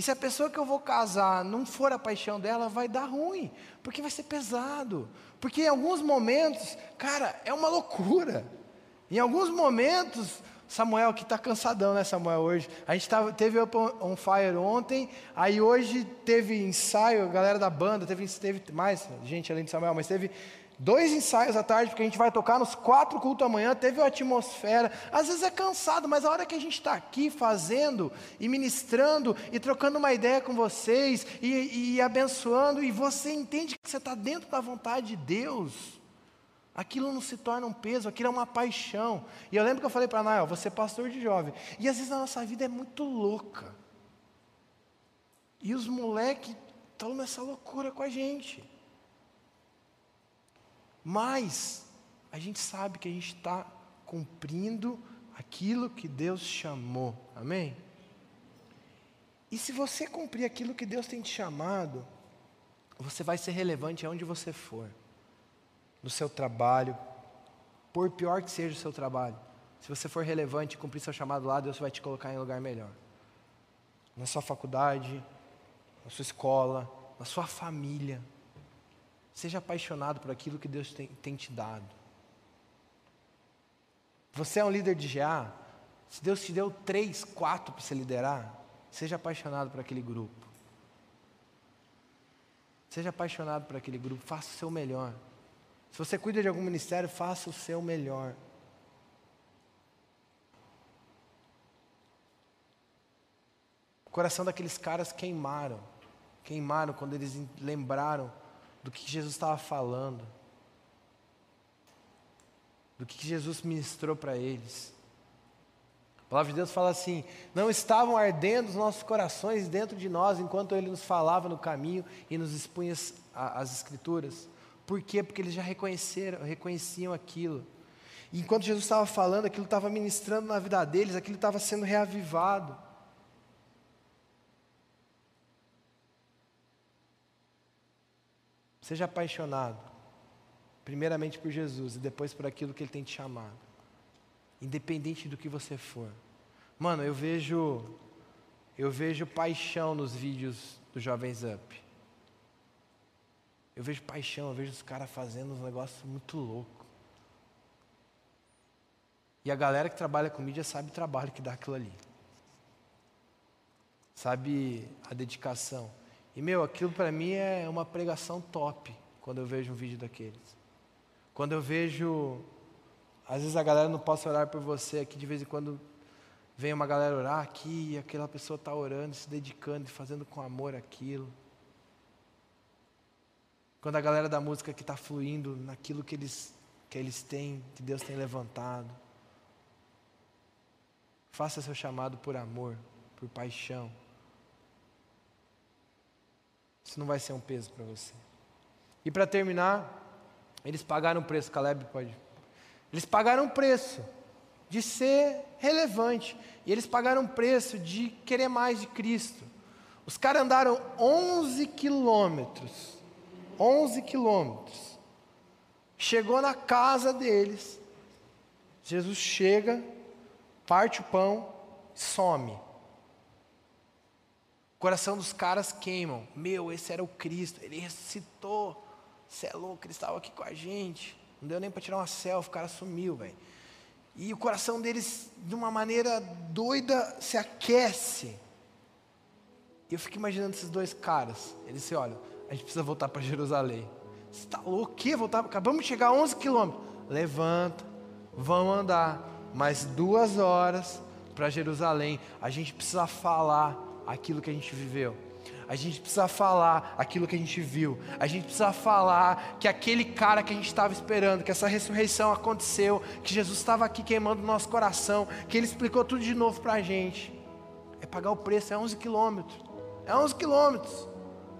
E se a pessoa que eu vou casar não for a paixão dela, vai dar ruim, porque vai ser pesado. Porque em alguns momentos, cara, é uma loucura. Em alguns momentos, Samuel que está cansadão, né, Samuel, hoje. A gente tava, teve um fire ontem, aí hoje teve ensaio, a galera da banda, teve, teve mais gente além de Samuel, mas teve dois ensaios à tarde, porque a gente vai tocar nos quatro cultos amanhã, teve uma atmosfera. Às vezes é cansado, mas a hora que a gente está aqui fazendo e ministrando e trocando uma ideia com vocês e, e abençoando, e você entende que você está dentro da vontade de Deus Aquilo não se torna um peso, aquilo é uma paixão. E eu lembro que eu falei para a Nael, você é pastor de jovem. E às vezes a nossa vida é muito louca. E os moleques estão nessa loucura com a gente. Mas a gente sabe que a gente está cumprindo aquilo que Deus chamou. Amém? E se você cumprir aquilo que Deus tem te chamado, você vai ser relevante aonde você for no seu trabalho, por pior que seja o seu trabalho. Se você for relevante e cumprir seu chamado lá, Deus vai te colocar em um lugar melhor. Na sua faculdade, na sua escola, na sua família. Seja apaixonado por aquilo que Deus tem, tem te dado. Você é um líder de GA? Se Deus te deu três, quatro para você liderar, seja apaixonado por aquele grupo. Seja apaixonado por aquele grupo, faça o seu melhor. Se você cuida de algum ministério, faça o seu melhor. O coração daqueles caras queimaram. Queimaram quando eles lembraram do que Jesus estava falando. Do que Jesus ministrou para eles. A palavra de Deus fala assim: não estavam ardendo os nossos corações dentro de nós enquanto Ele nos falava no caminho e nos expunha as, as Escrituras. Por quê? Porque eles já reconheceram, reconheciam aquilo. E enquanto Jesus estava falando, aquilo estava ministrando na vida deles, aquilo estava sendo reavivado. Seja apaixonado, primeiramente por Jesus e depois por aquilo que Ele tem te chamado independente do que você for. Mano, eu vejo eu vejo paixão nos vídeos do Jovens Up. Eu vejo paixão, eu vejo os caras fazendo uns negócios muito loucos. E a galera que trabalha com mídia sabe o trabalho que dá aquilo ali. Sabe a dedicação. E meu, aquilo para mim é uma pregação top quando eu vejo um vídeo daqueles. Quando eu vejo às vezes a galera não possa orar por você aqui, de vez em quando vem uma galera orar aqui, e aquela pessoa está orando, se dedicando, fazendo com amor aquilo. Quando a galera da música que está fluindo naquilo que eles, que eles têm, que Deus tem levantado. Faça seu chamado por amor, por paixão. Isso não vai ser um peso para você. E para terminar, eles pagaram o preço. Caleb pode eles pagaram o preço de ser relevante. E eles pagaram o preço de querer mais de Cristo. Os caras andaram 11 quilômetros. 11 quilômetros. Chegou na casa deles. Jesus chega, parte o pão, some. Coração dos caras queimam. Meu, esse era o Cristo. Ele ressuscitou. Você é louco, ele estava aqui com a gente. Não deu nem para tirar uma selfie, o cara sumiu, velho. E o coração deles, de uma maneira doida, se aquece. E eu fico imaginando esses dois caras. Eles se olham, a gente precisa voltar para Jerusalém. Você está louco? O quê? Voltar? Acabamos de chegar a 11 quilômetros. Levanta, vamos andar mais duas horas para Jerusalém. A gente precisa falar aquilo que a gente viveu. A gente precisa falar aquilo que a gente viu. A gente precisa falar que aquele cara que a gente estava esperando, que essa ressurreição aconteceu, que Jesus estava aqui queimando o nosso coração, que ele explicou tudo de novo para a gente. É pagar o preço, é 11 quilômetros. É 11 quilômetros.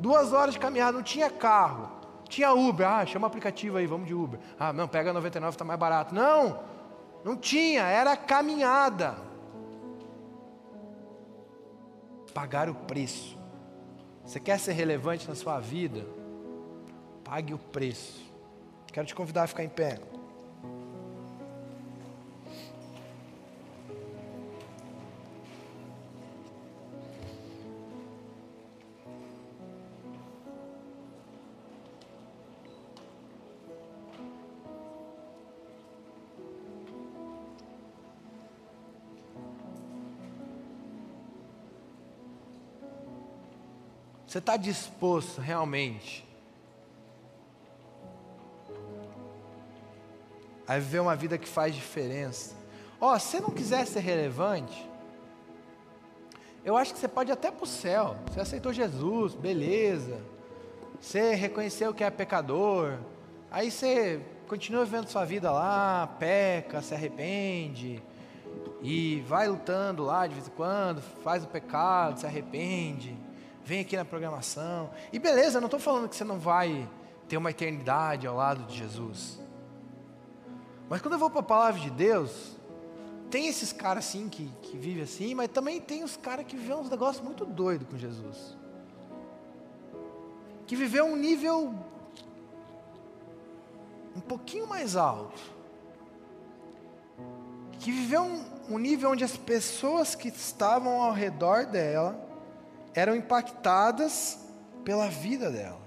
Duas horas de caminhada, não tinha carro. Tinha Uber, ah, chama o aplicativo aí, vamos de Uber. Ah, não, pega 99, está mais barato. Não, não tinha, era caminhada. Pagar o preço. Você quer ser relevante na sua vida? Pague o preço. Quero te convidar a ficar em pé. Você está disposto realmente a viver uma vida que faz diferença? Ó, oh, se não quiser ser relevante, eu acho que você pode até para o céu. Você aceitou Jesus, beleza. Você reconheceu que é pecador. Aí você continua vivendo sua vida lá, peca, se arrepende. E vai lutando lá de vez em quando, faz o pecado, se arrepende vem aqui na programação. E beleza, não estou falando que você não vai ter uma eternidade ao lado de Jesus. Mas quando eu vou para a palavra de Deus, tem esses caras assim que, que vivem assim, mas também tem os caras que vivem uns negócios muito doidos com Jesus. Que viveu um nível um pouquinho mais alto. Que viveu um, um nível onde as pessoas que estavam ao redor dela eram impactadas pela vida dela.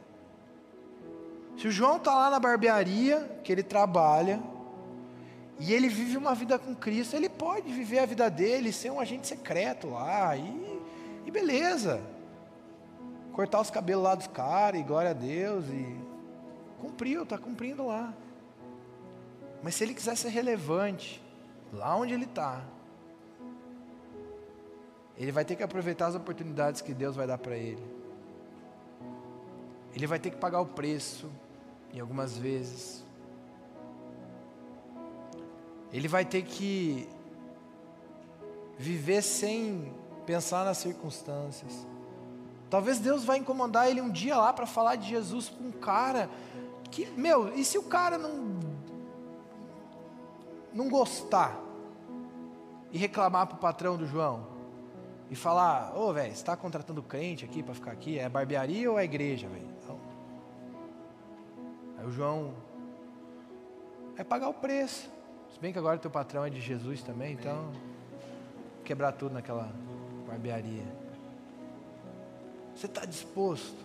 Se o João está lá na barbearia, que ele trabalha, e ele vive uma vida com Cristo, ele pode viver a vida dele, ser um agente secreto lá, e, e beleza. Cortar os cabelos lá dos caras, e glória a Deus, e cumpriu, está cumprindo lá. Mas se ele quiser ser relevante, lá onde ele está, Ele vai ter que aproveitar as oportunidades que Deus vai dar para ele. Ele vai ter que pagar o preço, em algumas vezes. Ele vai ter que viver sem pensar nas circunstâncias. Talvez Deus vai incomodar ele um dia lá para falar de Jesus com um cara que, meu, e se o cara não não gostar e reclamar pro patrão do João e falar, ô, oh, velho, você está contratando crente aqui para ficar aqui? É barbearia ou é igreja, velho? Aí o João vai pagar o preço. Se bem que agora teu patrão é de Jesus também, então quebrar tudo naquela barbearia. Você está disposto?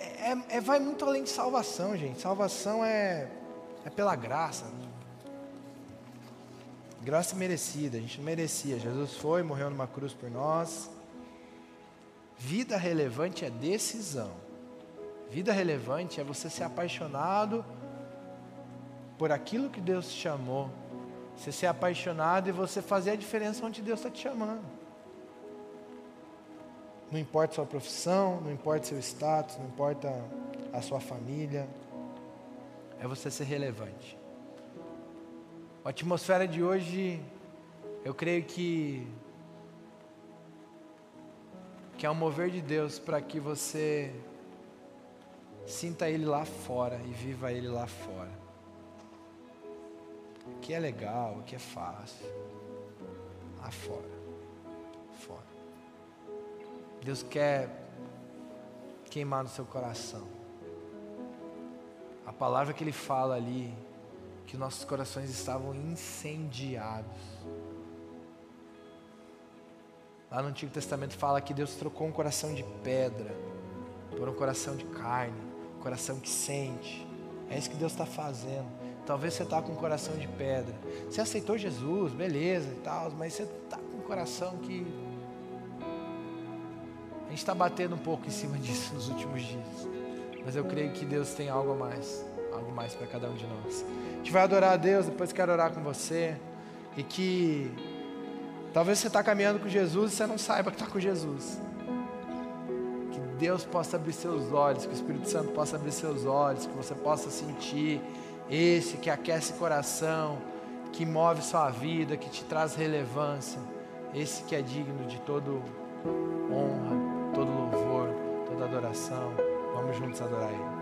É, é, é, vai muito além de salvação, gente. Salvação é, é pela graça. Graça merecida, a gente não merecia. Jesus foi, morreu numa cruz por nós. Vida relevante é decisão. Vida relevante é você ser apaixonado por aquilo que Deus te chamou. Você ser apaixonado e você fazer a diferença onde Deus está te chamando. Não importa sua profissão, não importa seu status, não importa a sua família. É você ser relevante. A atmosfera de hoje, eu creio que que é um mover de Deus para que você sinta Ele lá fora e viva Ele lá fora. O que é legal, o que é fácil, lá fora. Deus quer queimar no seu coração. A palavra que ele fala ali, que nossos corações estavam incendiados. Lá no Antigo Testamento fala que Deus trocou um coração de pedra por um coração de carne, um coração que sente. É isso que Deus está fazendo. Talvez você está com um coração de pedra. Você aceitou Jesus, beleza e tal, mas você está com um coração que gente está batendo um pouco em cima disso nos últimos dias. Mas eu creio que Deus tem algo a mais, algo mais para cada um de nós. A gente vai adorar a Deus, depois quero orar com você. E que talvez você está caminhando com Jesus e você não saiba que está com Jesus. Que Deus possa abrir seus olhos, que o Espírito Santo possa abrir seus olhos, que você possa sentir esse que aquece coração, que move sua vida, que te traz relevância, esse que é digno de todo honra todo louvor, toda adoração. Vamos juntos adorar Ele.